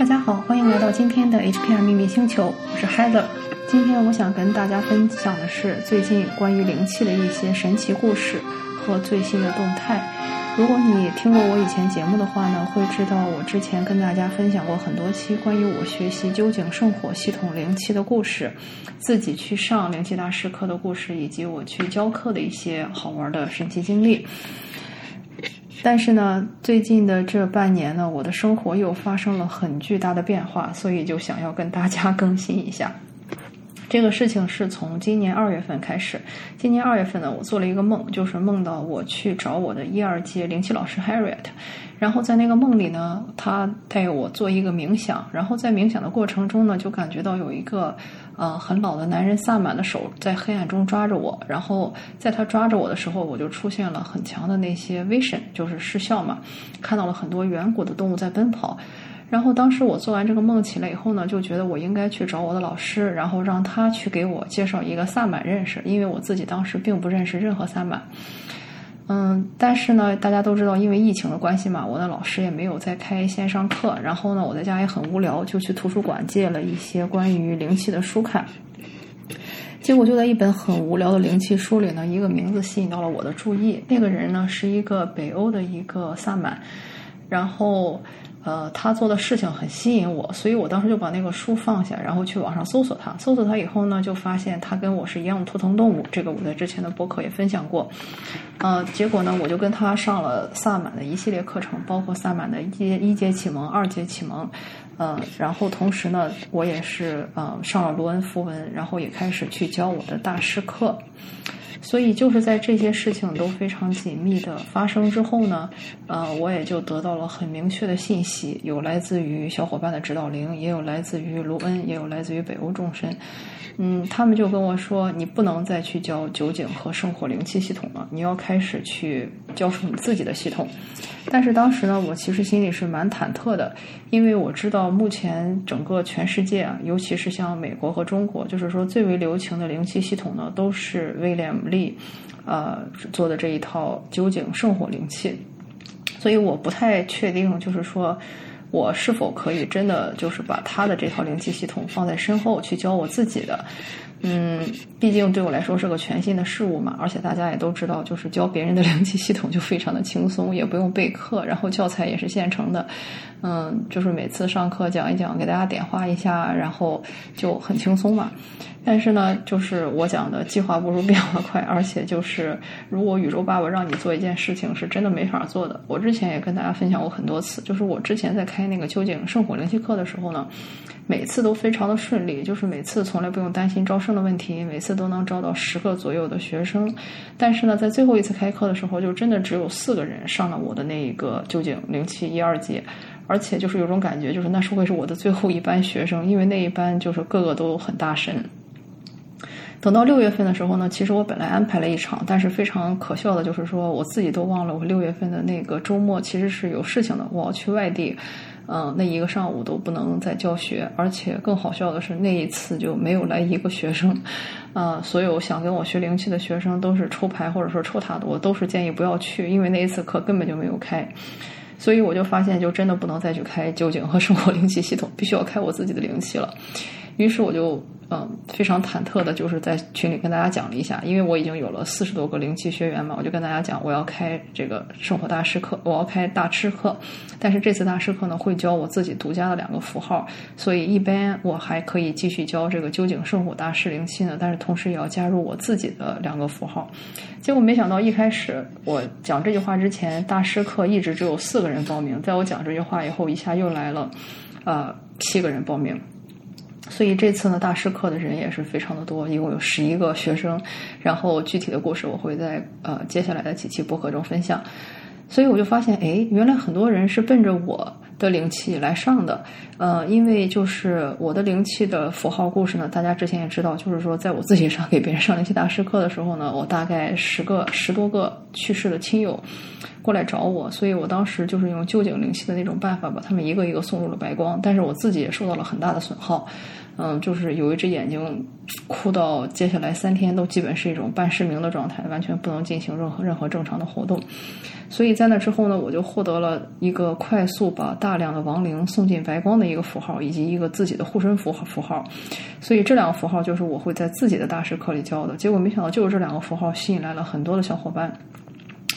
大家好，欢迎来到今天的 HPR 秘密星球，我是 Heather。今天我想跟大家分享的是最近关于灵气的一些神奇故事和最新的动态。如果你听过我以前节目的话呢，会知道我之前跟大家分享过很多期关于我学习究竟圣火系统灵气的故事，自己去上灵气大师课的故事，以及我去教课的一些好玩的神奇经历。但是呢，最近的这半年呢，我的生活又发生了很巨大的变化，所以就想要跟大家更新一下。这个事情是从今年二月份开始。今年二月份呢，我做了一个梦，就是梦到我去找我的一二届灵气老师 Harriet，然后在那个梦里呢，他带我做一个冥想，然后在冥想的过程中呢，就感觉到有一个呃很老的男人萨满的手在黑暗中抓着我，然后在他抓着我的时候，我就出现了很强的那些 vision，就是视效嘛，看到了很多远古的动物在奔跑。然后当时我做完这个梦起来以后呢，就觉得我应该去找我的老师，然后让他去给我介绍一个萨满认识，因为我自己当时并不认识任何萨满。嗯，但是呢，大家都知道，因为疫情的关系嘛，我的老师也没有在开线上课。然后呢，我在家也很无聊，就去图书馆借了一些关于灵气的书看。结果就在一本很无聊的灵气书里呢，一个名字吸引到了我的注意。那个人呢，是一个北欧的一个萨满，然后。呃，他做的事情很吸引我，所以我当时就把那个书放下，然后去网上搜索他。搜索他以后呢，就发现他跟我是一样的图腾动物，这个我在之前的博客也分享过。呃，结果呢，我就跟他上了萨满的一系列课程，包括萨满的一阶一阶启蒙、二阶启蒙。呃，然后同时呢，我也是呃上了罗恩符文，然后也开始去教我的大师课。所以就是在这些事情都非常紧密的发生之后呢，呃，我也就得到了很明确的信息，有来自于小伙伴的指导灵，也有来自于卢恩，也有来自于北欧众神。嗯，他们就跟我说，你不能再去教酒井和圣火灵气系统了，你要开始去教出你自己的系统。但是当时呢，我其实心里是蛮忐忑的，因为我知道目前整个全世界啊，尤其是像美国和中国，就是说最为流行的灵气系统呢，都是威廉力，呃做的这一套酒井圣火灵气，所以我不太确定，就是说。我是否可以真的就是把他的这套灵气系统放在身后去教我自己的？嗯，毕竟对我来说是个全新的事物嘛，而且大家也都知道，就是教别人的灵气系统就非常的轻松，也不用备课，然后教材也是现成的。嗯，就是每次上课讲一讲，给大家点化一下，然后就很轻松嘛。但是呢，就是我讲的计划不如变化快，而且就是如果宇宙爸爸让你做一件事情，是真的没法做的。我之前也跟大家分享过很多次，就是我之前在开那个究竟圣火灵气课的时候呢，每次都非常的顺利，就是每次从来不用担心招生的问题，每次都能招到十个左右的学生。但是呢，在最后一次开课的时候，就真的只有四个人上了我的那一个究竟灵气一二节，而且就是有种感觉，就是那是会是我的最后一班学生，因为那一班就是个个都很大神。等到六月份的时候呢，其实我本来安排了一场，但是非常可笑的就是说，我自己都忘了我六月份的那个周末其实是有事情的，我要去外地，嗯，那一个上午都不能再教学，而且更好笑的是那一次就没有来一个学生，啊，所有想跟我学灵气的学生都是抽牌或者说抽塔的，我都是建议不要去，因为那一次课根本就没有开，所以我就发现就真的不能再去开酒井和生活灵气系统，必须要开我自己的灵气了，于是我就。嗯，非常忐忑的，就是在群里跟大家讲了一下，因为我已经有了四十多个灵气学员嘛，我就跟大家讲，我要开这个生活大师课，我要开大师课，但是这次大师课呢，会教我自己独家的两个符号，所以一般我还可以继续教这个究竟圣火大师灵气呢，但是同时也要加入我自己的两个符号。结果没想到一开始我讲这句话之前，大师课一直只有四个人报名，在我讲这句话以后，一下又来了，呃，七个人报名。所以这次呢，大师课的人也是非常的多，一共有十一个学生。然后具体的故事我会在呃接下来的几期播客中分享。所以我就发现，哎，原来很多人是奔着我的灵气来上的。呃，因为就是我的灵气的符号故事呢，大家之前也知道，就是说在我自己上 给别人上灵气大师课的时候呢，我大概十个十多个去世的亲友。过来找我，所以我当时就是用究竟灵气的那种办法，把他们一个一个送入了白光。但是我自己也受到了很大的损耗，嗯，就是有一只眼睛哭到接下来三天都基本是一种半失明的状态，完全不能进行任何任何正常的活动。所以在那之后呢，我就获得了一个快速把大量的亡灵送进白光的一个符号，以及一个自己的护身符号符号。所以这两个符号就是我会在自己的大师课里教的。结果没想到，就是这两个符号吸引来了很多的小伙伴。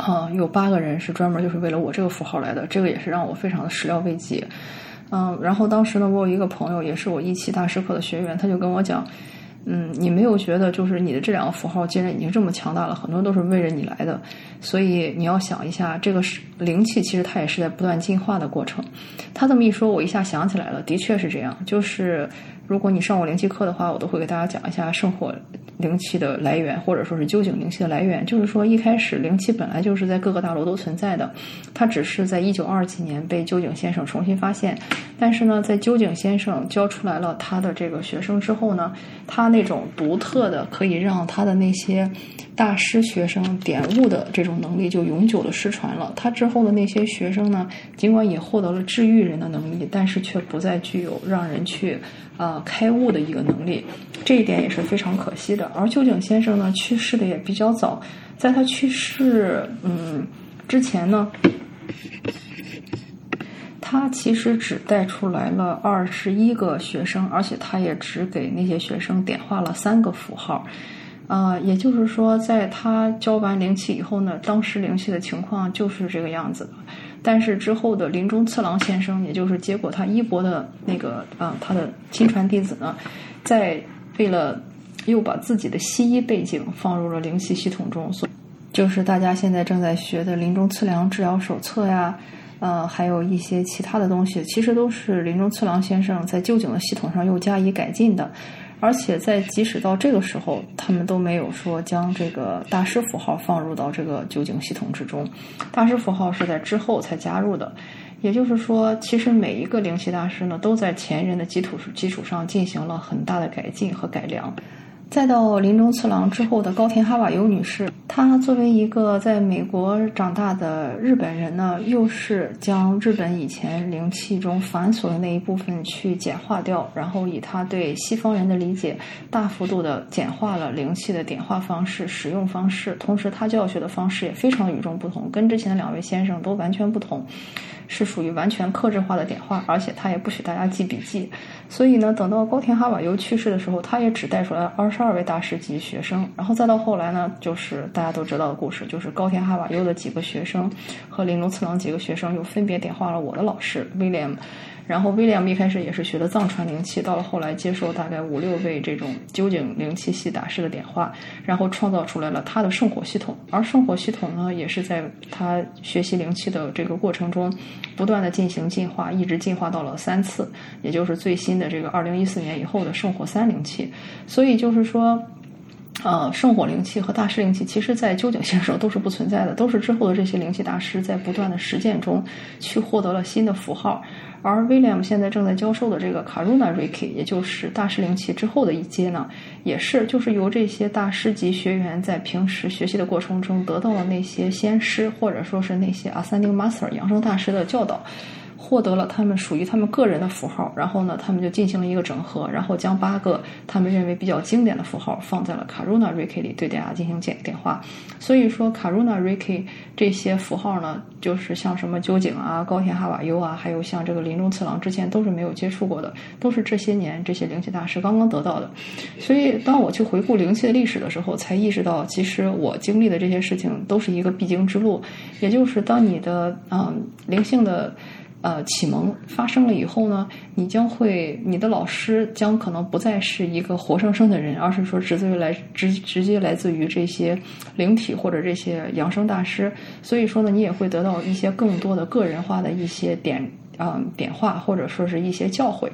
啊，有八个人是专门就是为了我这个符号来的，这个也是让我非常的始料未及。嗯，然后当时呢，我有一个朋友，也是我一期大师课的学员，他就跟我讲。嗯，你没有觉得就是你的这两个符号既然已经这么强大了，很多都是为着你来的，所以你要想一下，这个是灵气，其实它也是在不断进化的过程。他这么一说，我一下想起来了，的确是这样。就是如果你上过灵气课的话，我都会给大家讲一下圣火灵气的来源，或者说是究竟灵气的来源。就是说，一开始灵气本来就是在各个大楼都存在的，它只是在一九二几年被究竟先生重新发现。但是呢，在究竟先生教出来了他的这个学生之后呢，他那种独特的可以让他的那些大师学生点悟的这种能力就永久的失传了。他之后的那些学生呢，尽管也获得了治愈人的能力，但是却不再具有让人去呃开悟的一个能力。这一点也是非常可惜的。而究竟先生呢，去世的也比较早，在他去世嗯之前呢。他其实只带出来了二十一个学生，而且他也只给那些学生点化了三个符号，啊，也就是说，在他教完灵气以后呢，当时灵气的情况就是这个样子。但是之后的林中次郎先生，也就是结果他衣钵的那个啊，他的亲传弟子呢，在为了又把自己的西医背景放入了灵气系统中，所就是大家现在正在学的林中次良治疗手册呀。呃，还有一些其他的东西，其实都是林中次郎先生在旧井的系统上又加以改进的，而且在即使到这个时候，他们都没有说将这个大师符号放入到这个酒井系统之中，大师符号是在之后才加入的，也就是说，其实每一个灵气大师呢，都在前人的基础基础上进行了很大的改进和改良。再到林中次郎之后的高田哈瓦尤女士，她作为一个在美国长大的日本人呢，又是将日本以前灵气中繁琐的那一部分去简化掉，然后以她对西方人的理解，大幅度的简化了灵气的点化方式、使用方式，同时她教学的方式也非常与众不同，跟之前的两位先生都完全不同。是属于完全克制化的点化，而且他也不许大家记笔记。所以呢，等到高田哈瓦尤去世的时候，他也只带出来二十二位大师级学生。然后再到后来呢，就是大家都知道的故事，就是高田哈瓦尤的几个学生和铃木次郎几个学生又分别点化了我的老师威廉。然后威廉姆一开始也是学的藏传灵气，到了后来接受大概五六位这种究竟灵气系大师的点化，然后创造出来了他的圣火系统。而圣火系统呢，也是在他学习灵气的这个过程中，不断的进行进化，一直进化到了三次，也就是最新的这个二零一四年以后的圣火三灵气。所以就是说。呃，圣火灵气和大师灵气，其实在究竟先生都是不存在的，都是之后的这些灵气大师在不断的实践中去获得了新的符号。而威廉姆现在正在教授的这个卡鲁纳瑞 k 也就是大师灵气之后的一阶呢，也是就是由这些大师级学员在平时学习的过程中得到了那些先师或者说是那些 ascending master 养生大师的教导。获得了他们属于他们个人的符号，然后呢，他们就进行了一个整合，然后将八个他们认为比较经典的符号放在了卡鲁纳瑞 k 里，对大家进行简点化。所以说，卡鲁纳瑞 k 这些符号呢，就是像什么究竟啊、高田哈瓦优啊，还有像这个林中次郎之前都是没有接触过的，都是这些年这些灵气大师刚刚得到的。所以，当我去回顾灵气的历史的时候，才意识到，其实我经历的这些事情都是一个必经之路，也就是当你的嗯灵性的。呃，启蒙发生了以后呢，你将会，你的老师将可能不再是一个活生生的人，而是说直接来直直接来自于这些灵体或者这些养生大师。所以说呢，你也会得到一些更多的个人化的一些点啊点化，或者说是一些教诲。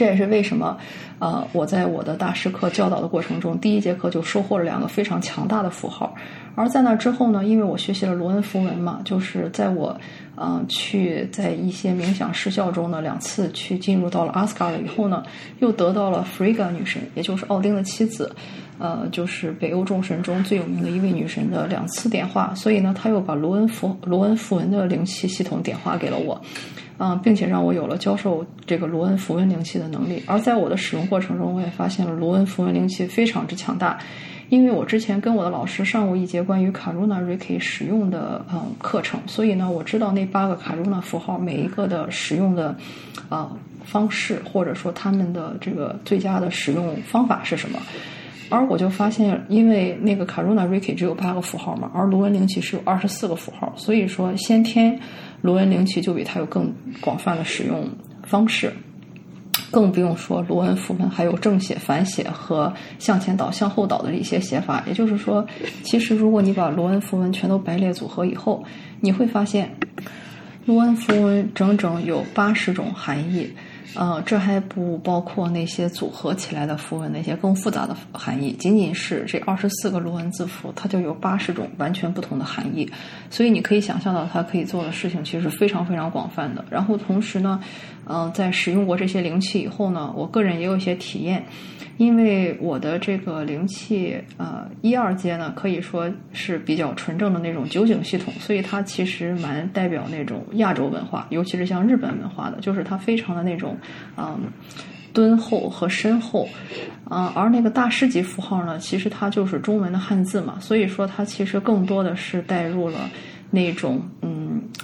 这也是为什么，呃，我在我的大师课教导的过程中，第一节课就收获了两个非常强大的符号。而在那之后呢，因为我学习了罗恩符文嘛，就是在我，呃，去在一些冥想失效中呢，两次去进入到了阿斯加了以后呢，又得到了 Frigga 女神，也就是奥丁的妻子，呃，就是北欧众神中最有名的一位女神的两次点化，所以呢，他又把罗恩符罗恩符文的灵气系统点化给了我，嗯，并且让我有了教授这个罗恩符文灵气的能力。而在我的使用过程中，我也发现了罗恩符文灵气非常之强大。因为我之前跟我的老师上过一节关于卡 n 纳 Reiki 使用的呃课程，所以呢，我知道那八个卡 n 纳符号每一个的使用的呃方式，或者说他们的这个最佳的使用方法是什么。而我就发现，因为那个卡 n 纳 Reiki 只有八个符号嘛，而罗恩灵气是有二十四个符号，所以说先天罗恩灵气就比它有更广泛的使用方式。更不用说罗恩符文，还有正写、反写和向前倒、向后倒的一些写法。也就是说，其实如果你把罗恩符文全都排列组合以后，你会发现，罗恩符文整整有八十种含义。呃，这还不包括那些组合起来的符文，那些更复杂的含义。仅仅是这二十四个罗恩字符，它就有八十种完全不同的含义。所以你可以想象到，它可以做的事情其实是非常非常广泛的。然后同时呢，嗯，在使用过这些灵气以后呢，我个人也有一些体验。因为我的这个灵气，呃，一二阶呢，可以说是比较纯正的那种九井系统，所以它其实蛮代表那种亚洲文化，尤其是像日本文化的，就是它非常的那种，嗯，敦厚和深厚，嗯，而那个大师级符号呢，其实它就是中文的汉字嘛，所以说它其实更多的是带入了那种，嗯。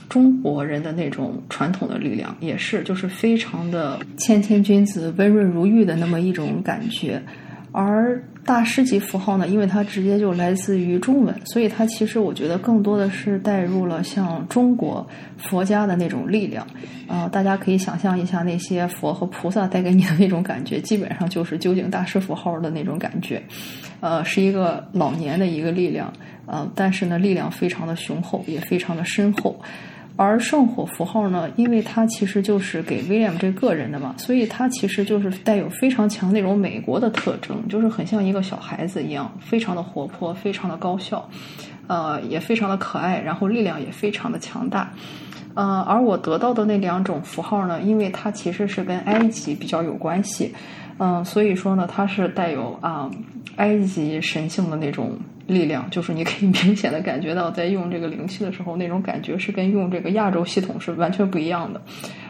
中国人的那种传统的力量，也是就是非常的谦谦君子、温润如玉的那么一种感觉。而大师级符号呢，因为它直接就来自于中文，所以它其实我觉得更多的是带入了像中国佛家的那种力量。啊，大家可以想象一下那些佛和菩萨带给你的那种感觉，基本上就是究竟大师符号的那种感觉。呃，是一个老年的一个力量，呃，但是呢，力量非常的雄厚，也非常的深厚。而圣火符号呢，因为它其实就是给 William 这个人的嘛，所以它其实就是带有非常强那种美国的特征，就是很像一个小孩子一样，非常的活泼，非常的高效，呃，也非常的可爱，然后力量也非常的强大。呃，而我得到的那两种符号呢，因为它其实是跟埃及比较有关系，嗯，所以说呢，它是带有啊埃及神性的那种。力量就是你可以明显的感觉到，在用这个灵气的时候，那种感觉是跟用这个亚洲系统是完全不一样的。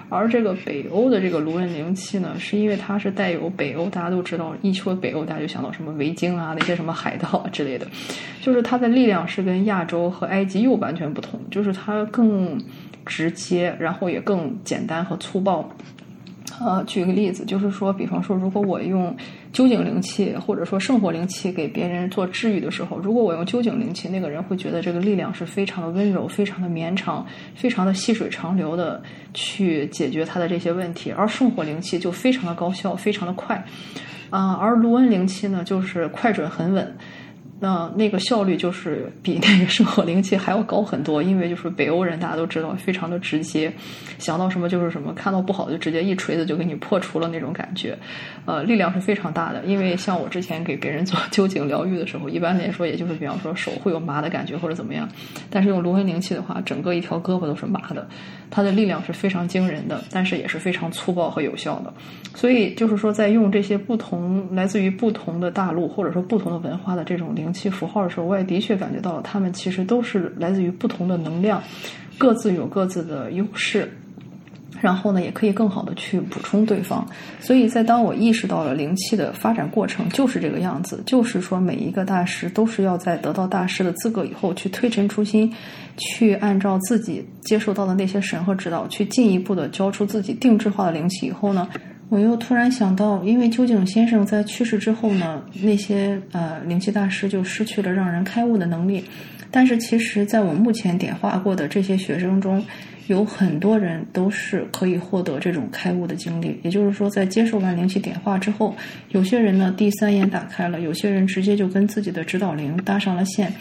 而这个北欧的这个卢恩灵气呢，是因为它是带有北欧，大家都知道，一说北欧，大家就想到什么维京啊，那些什么海盗之类的，就是它的力量是跟亚洲和埃及又完全不同，就是它更直接，然后也更简单和粗暴。呃，举个例子，就是说，比方说，如果我用究竟灵气或者说圣火灵气给别人做治愈的时候，如果我用究竟灵气，那个人会觉得这个力量是非常的温柔、非常的绵长、非常的细水长流的去解决他的这些问题，而圣火灵气就非常的高效、非常的快。啊，而卢恩灵气呢，就是快准很稳。那那个效率就是比那个圣火灵气还要高很多，因为就是北欧人大家都知道，非常的直接，想到什么就是什么，看到不好就直接一锤子就给你破除了那种感觉，呃，力量是。非常大的。因为像我之前给别人做究竟疗愈的时候，一般来说也就是。比方说手会有麻的感觉或者怎么样，但是。用龙魂灵气的话，整个一条胳膊都是。麻的，它的力量是非常惊人的，但是也是非常粗暴和有效的。所以就是说，在用这些不同来自于不同的大陆或者说不同的文化的这种灵。气符号的时候，我也的确感觉到了，他们其实都是来自于不同的能量，各自有各自的优势，然后呢，也可以更好的去补充对方。所以在当我意识到了灵气的发展过程就是这个样子，就是说每一个大师都是要在得到大师的资格以后，去推陈出新，去按照自己接受到的那些神和指导，去进一步的教出自己定制化的灵气以后呢。我又突然想到，因为究竟先生在去世之后呢，那些呃灵气大师就失去了让人开悟的能力。但是其实，在我目前点化过的这些学生中，有很多人都是可以获得这种开悟的经历。也就是说，在接受完灵气点化之后，有些人呢第三眼打开了，有些人直接就跟自己的指导灵搭上了线。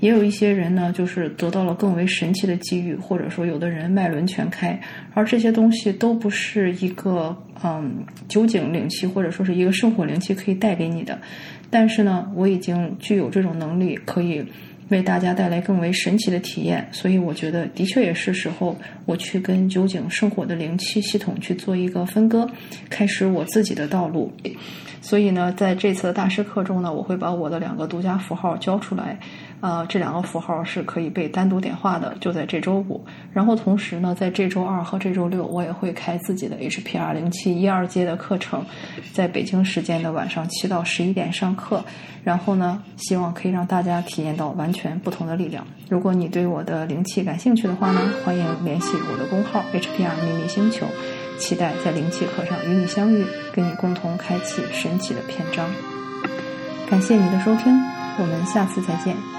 也有一些人呢，就是得到了更为神奇的机遇，或者说有的人脉轮全开，而这些东西都不是一个嗯九井灵气或者说是一个圣火灵气可以带给你的。但是呢，我已经具有这种能力，可以为大家带来更为神奇的体验，所以我觉得的确也是时候我去跟酒井圣火的灵气系统去做一个分割，开始我自己的道路。所以呢，在这次的大师课中呢，我会把我的两个独家符号交出来，呃，这两个符号是可以被单独点化的，就在这周五。然后同时呢，在这周二和这周六，我也会开自己的 HPR 零七一二阶的课程，在北京时间的晚上七到十一点上课。然后呢，希望可以让大家体验到完全不同的力量。如果你对我的灵气感兴趣的话呢，欢迎联系我的公号 HPR 秘密星球。期待在灵气课上与你相遇，跟你共同开启神奇的篇章。感谢你的收听，我们下次再见。